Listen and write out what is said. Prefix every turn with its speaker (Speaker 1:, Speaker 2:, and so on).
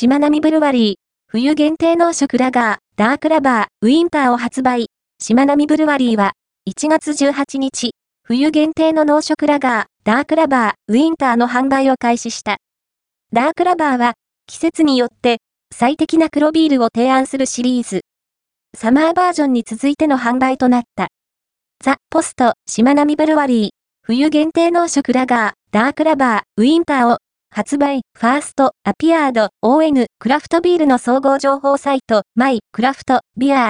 Speaker 1: しまなみブルワリー、冬限定濃色ラガー、ダークラバー、ウィンターを発売。しまなみブルワリーは、1月18日、冬限定の濃色ラガー、ダークラバー、ウィンターの販売を開始した。ダークラバーは、季節によって最適な黒ビールを提案するシリーズ。サマーバージョンに続いての販売となった。ザ・ポスト、しまなみブルワリー、冬限定濃色ラガー、ダークラバー、ウィンターを発売、ファースト、アピアード、ON、クラフトビールの総合情報サイト、マイ、クラフト、ビアー、